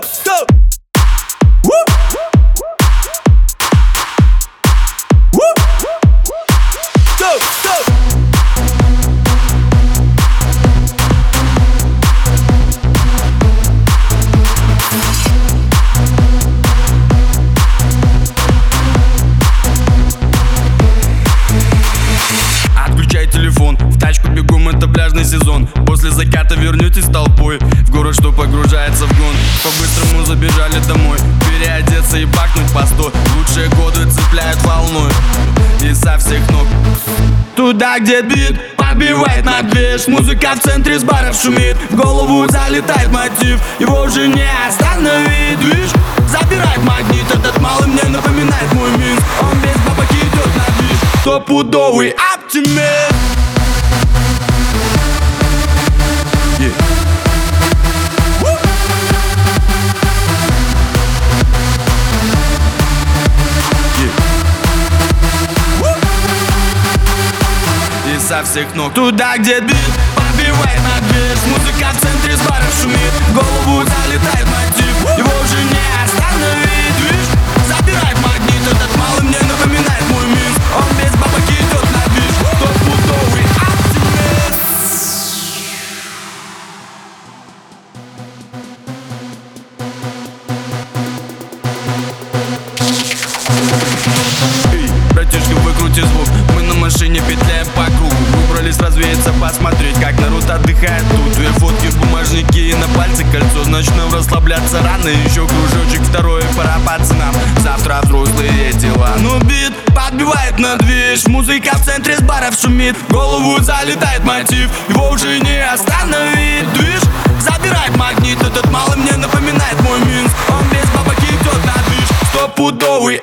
go, go. Сезон. После заката вернетесь толпой. В город, что погружается в гон. По-быстрому забежали домой. Переодеться и бахнуть по сто. Лучшие годы цепляют волной. И со всех ног. Туда, где бит побивает на движ. Музыка в центре с баров шумит. В голову залетает мотив. Его уже не остановить. Движ забирает магнит. Этот малый мне напоминает мой минс Он без бабок идет на движ. Стопудовый оптимист со всех ног. Туда, где бит Побивает на дверь. Музыка в центре с баров шумит. В голову залетает мотив. Его уже не остановить. Движ забирает магнит. Этот малый мне напоминает мой минс Он без бабок идет на движ Стопудовый оптимист. Эй, братишка, выкрути звук. Мы на машине кругу Выбрались развеяться, посмотреть, как народ отдыхает. Тут Две фотки в бумажнике и на пальце кольцо. Начнем расслабляться рано, еще кружочек второй Пора пацанам, завтра взрослые дела. Ну бит подбивает на движ. Музыка в центре с баров шумит. В голову залетает мотив. Его уже не остановить Движ забирает магнит. Этот малый мне напоминает мой минс. Он без бабок идет на движ. Стопудовый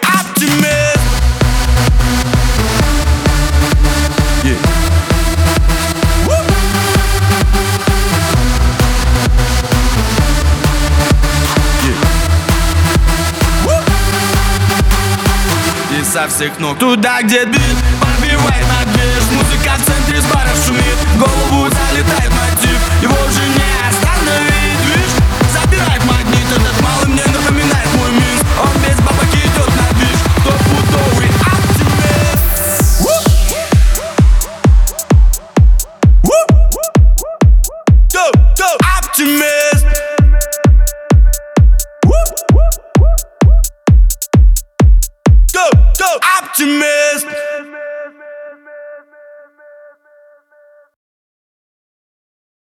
со всех ног Туда, где бит Побивает на Музыка в центре с баров шумит голову залетает мотив Его уже не остановить Движ забирает магнит Этот малый мне напоминает мой минс Он без бабок идет на движ Стопудовый оптимист оптимист to me.